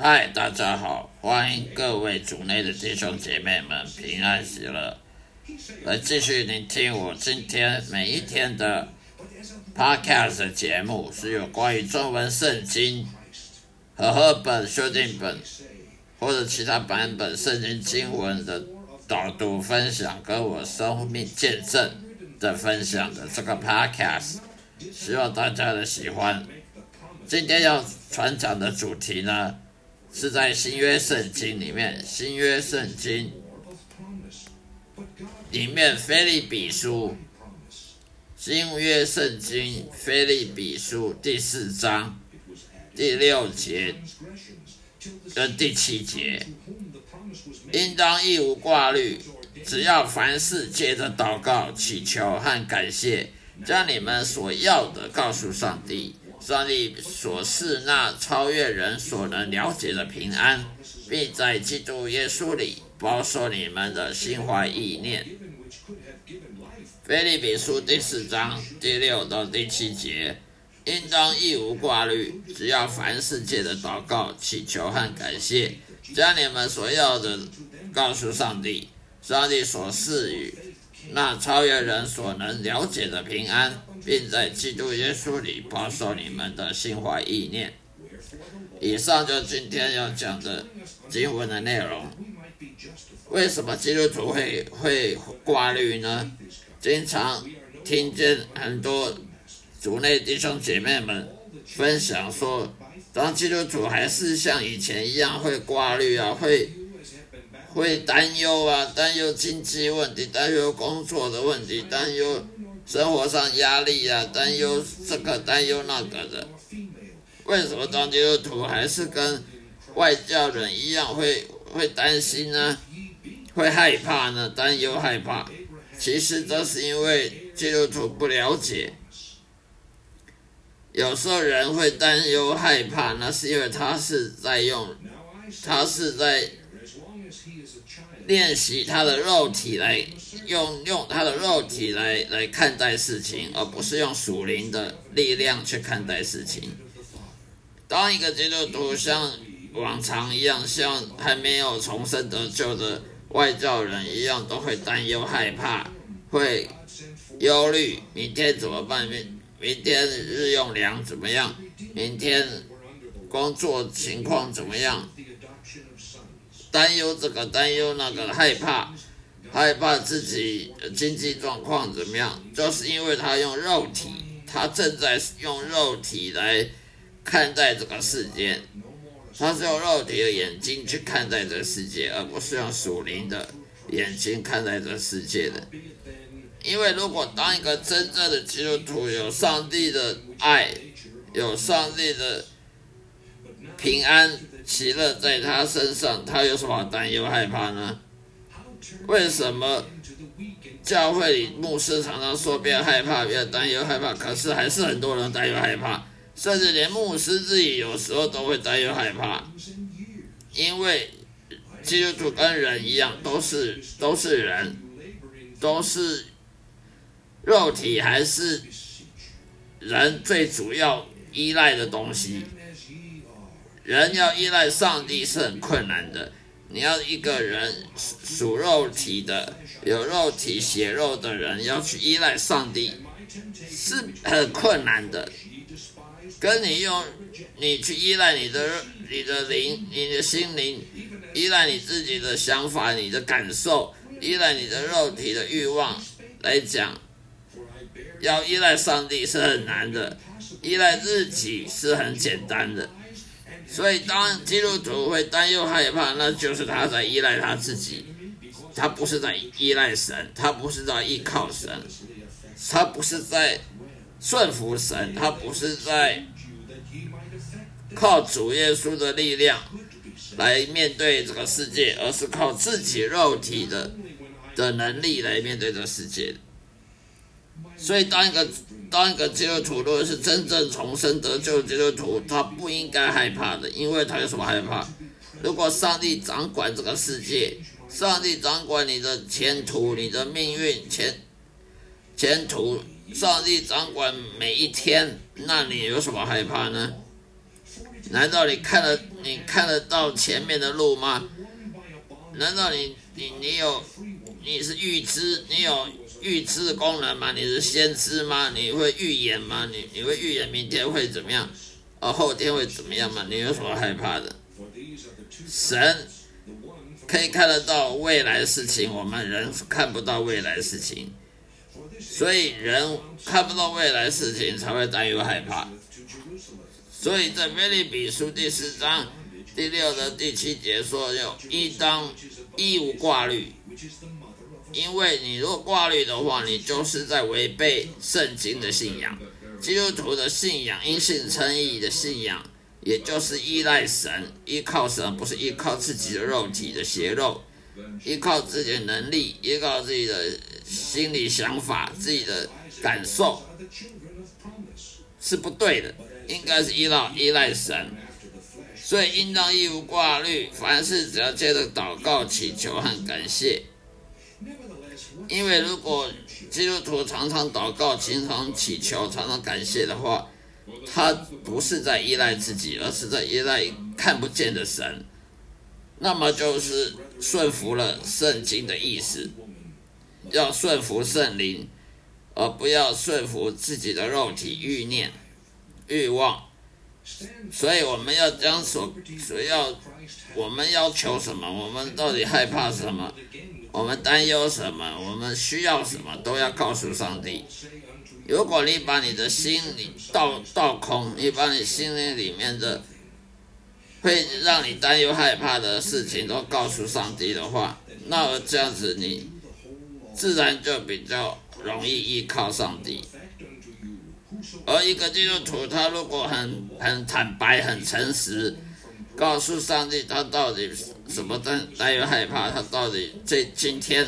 嗨，大家好，欢迎各位组内的弟兄姐妹们平安喜乐，来继续聆听我今天每一天的 podcast 节目，是有关于中文圣经和赫本修订本或者其他版本圣经经文的导读分享，跟我生命见证的分享的这个 podcast，希望大家的喜欢。今天要传讲的主题呢？是在新约圣经里面，新约圣经里面，菲利比书，新约圣经菲利比书第四章第六节跟第七节，应当一无挂虑，只要凡事借着祷告、祈求和感谢，将你们所要的告诉上帝。上帝所示那超越人所能了解的平安，并在基督耶稣里保守你们的心怀意念。菲利比书第四章第六到第七节，应当一无挂虑，只要凡事借的祷告、祈求和感谢，将你们所要的告诉上帝。上帝所赐予那超越人所能了解的平安。并在基督耶稣里保守你们的心怀意念。以上就今天要讲的经文的内容。为什么基督徒会会挂虑呢？经常听见很多族内弟兄姐妹们分享说，当基督徒还是像以前一样会挂虑啊，会会担忧啊，担忧经济问题，担忧工作的问题，担忧。生活上压力呀，担忧这个担忧那个的，为什么当基督徒还是跟外教人一样会会担心呢？会害怕呢？担忧害怕，其实这是因为基督徒不了解。有时候人会担忧害怕，那是因为他是在用，他是在练习他的肉体来。用用他的肉体来来看待事情，而不是用属灵的力量去看待事情。当一个基督徒像往常一样，像还没有重生得救的外教人一样，都会担忧、害怕，会忧虑明天怎么办？明明天日用粮怎么样？明天工作情况怎么样？担忧这个，担忧那个，害怕。害怕自己经济状况怎么样，就是因为他用肉体他正在用肉体来看待这个世界，他是用肉体的眼睛去看待这个世界，而不是用属灵的眼睛看待这世界的。因为如果当一个真正的基督徒有上帝的爱，有上帝的平安喜乐在他身上，他有什么担忧害怕呢？为什么教会里牧师常常说不要害怕，不要担忧害怕，可是还是很多人担忧害怕，甚至连牧师自己有时候都会担忧害怕，因为基督徒跟人一样，都是都是人，都是肉体，还是人最主要依赖的东西。人要依赖上帝是很困难的。你要一个人属肉体的、有肉体血肉的人，要去依赖上帝，是很困难的。跟你用你去依赖你的、你的灵、你的心灵，依赖你自己的想法、你的感受，依赖你的肉体的欲望来讲，要依赖上帝是很难的，依赖自己是很简单的。所以，当基督徒会担忧害怕，那就是他在依赖他自己，他不是在依赖神，他不是在依靠神，他不是在顺服神，他不是在靠主耶稣的力量来面对这个世界，而是靠自己肉体的的能力来面对这个世界。所以，当一个当一个基督徒，如果是真正重生得救的基督徒，他不应该害怕的，因为他有什么害怕？如果上帝掌管这个世界，上帝掌管你的前途、你的命运、前前途，上帝掌管每一天，那你有什么害怕呢？难道你看得你看得到前面的路吗？难道你你你有你是预知你有？预知功能吗？你是先知吗？你会预言吗？你你会预言明天会怎么样？哦，后天会怎么样吗？你有什么害怕的？神可以看得到未来事情，我们人看不到未来事情，所以人看不到未来事情才会担忧害怕。所以在腓利比书第四章第六的第七节说：“有一当一无挂虑。”因为你如果挂虑的话，你就是在违背圣经的信仰。基督徒的信仰，因信称义的信仰，也就是依赖神、依靠神，不是依靠自己的肉体的邪肉，依靠自己的能力，依靠自己的心理想法、自己的感受，是不对的。应该是依赖依赖神，所以应当义无挂虑，凡事只要借着祷告、祈求和感谢。因为如果基督徒常常祷告、经常祈求、常常感谢的话，他不是在依赖自己，而是在依赖看不见的神，那么就是顺服了圣经的意思，要顺服圣灵，而不要顺服自己的肉体欲念、欲望。所以我们要将所所要，我们要求什么？我们到底害怕什么？我们担忧什么？我们需要什么？都要告诉上帝。如果你把你的心里倒倒空，你把你心里里面的会让你担忧害怕的事情都告诉上帝的话，那这样子你自然就比较容易依靠上帝。而一个基督徒，他如果很很坦白、很诚实。告诉上帝，他到底什么担担忧害怕？他到底这今天，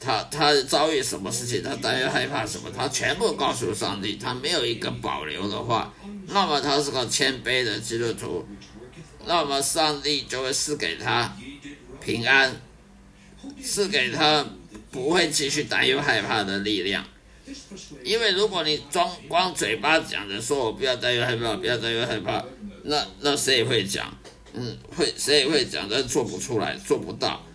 他他遭遇什么事情？他担忧害怕什么？他全部告诉上帝，他没有一个保留的话，那么他是个谦卑的基督徒，那么上帝就会赐给他平安，赐给他不会继续担忧害怕的力量。因为如果你装光嘴巴讲着说我不要担忧害怕，不要担忧害怕。那那谁也会讲，嗯，会谁也会讲，但做不出来，做不到。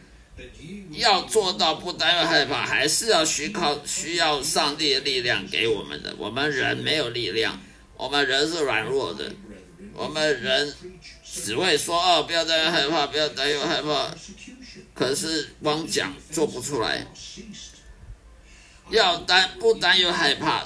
要做到不担忧害怕，还是要需靠需要上帝的力量给我们的。我们人没有力量，我们人是软弱的，我们人只会说哦，不要担忧害怕，不要担忧害怕，可是光讲做不出来。要担不担忧害怕，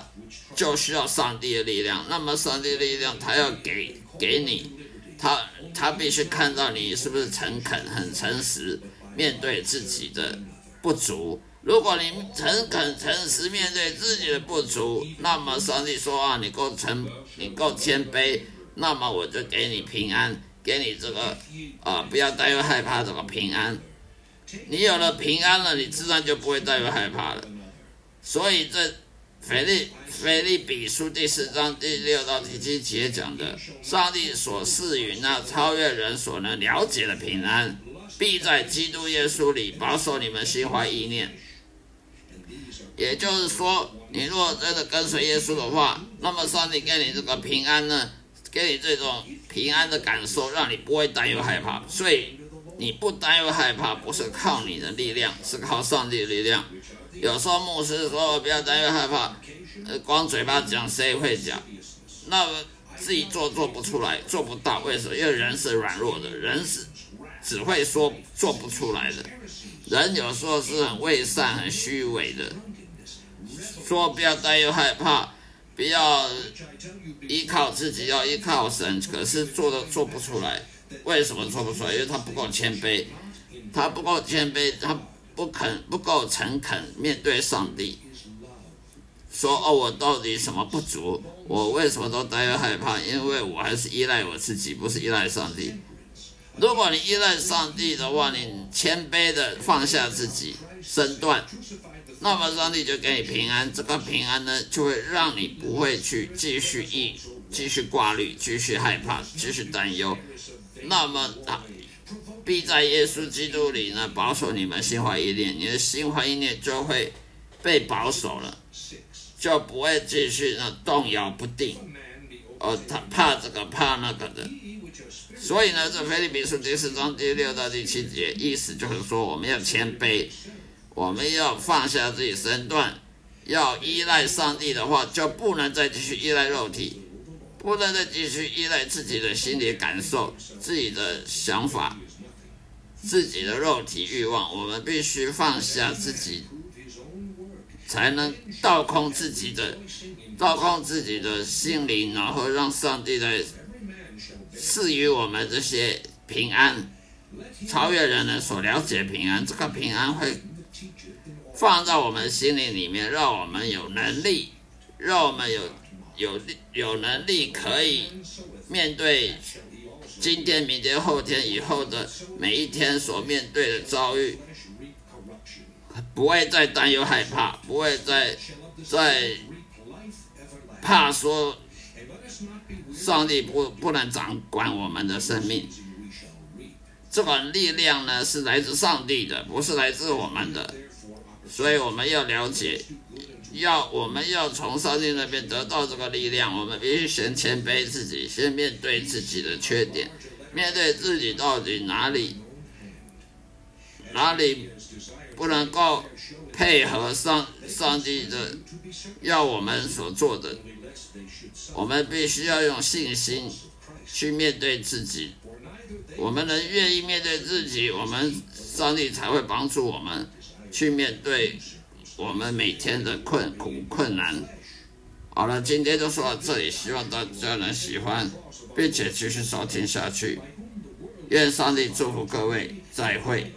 就需要上帝的力量。那么上帝的力量，他要给给你，他他必须看到你是不是诚恳、很诚实，面对自己的不足。如果你诚恳、诚实面对自己的不足，那么上帝说啊，你够诚，你够谦卑，那么我就给你平安，给你这个啊，不要担忧害怕这个平安。你有了平安了，你自然就不会担忧害怕了。所以这腓利腓利比书第四章第六到第七节讲的，上帝所赐予那超越人所能了解的平安，必在基督耶稣里保守你们心怀意念。也就是说，你若真的跟随耶稣的话，那么上帝给你这个平安呢，给你这种平安的感受，让你不会担忧害怕。所以你不担忧害怕，不是靠你的力量，是靠上帝的力量。有时候牧师说不要担忧害怕，呃，光嘴巴讲谁会讲？那么自己做做不出来，做不到，为什么？因为人是软弱的，人是只会说做不出来的。人有时候是很伪善、很虚伪的。说不要担忧害怕，不要依靠自己，要依靠神。可是做都做不出来，为什么做不出来？因为他不够谦卑，他不够谦卑，他不肯不够诚恳面对上帝。说哦，我到底什么不足？我为什么都担忧害怕？因为我还是依赖我自己，不是依赖上帝。如果你依赖上帝的话，你谦卑的放下自己身段。那么上帝就给你平安，这个平安呢，就会让你不会去继续意、继续挂虑、继续害怕、继续担忧。那么啊，必在耶稣基督里呢，保守你们心怀意念，你的心怀意念就会被保守了，就不会继续呢动摇不定，哦，他怕这个怕那个的。所以呢，这菲利比书第四章第六到第七节，意思就是说，我们要谦卑。我们要放下自己身段，要依赖上帝的话，就不能再继续依赖肉体，不能再继续依赖自己的心理感受、自己的想法、自己的肉体欲望。我们必须放下自己，才能倒空自己的、倒空自己的心灵，然后让上帝来赐予我们这些平安，超越人的所了解平安。这个平安会。放在我们心灵里面，让我们有能力，让我们有有有能力可以面对今天、明天、后天以后的每一天所面对的遭遇，不会再担忧害怕，不会再再怕说上帝不不能掌管我们的生命。这个力量呢，是来自上帝的，不是来自我们的。所以我们要了解，要我们要从上帝那边得到这个力量，我们必须先谦卑自己，先面对自己的缺点，面对自己到底哪里哪里不能够配合上上帝的要我们所做的，我们必须要用信心去面对自己。我们能愿意面对自己，我们上帝才会帮助我们。去面对我们每天的困苦困难。好了，今天就说到这里，希望大家能喜欢，并且继续收听下去。愿上帝祝福各位，再会。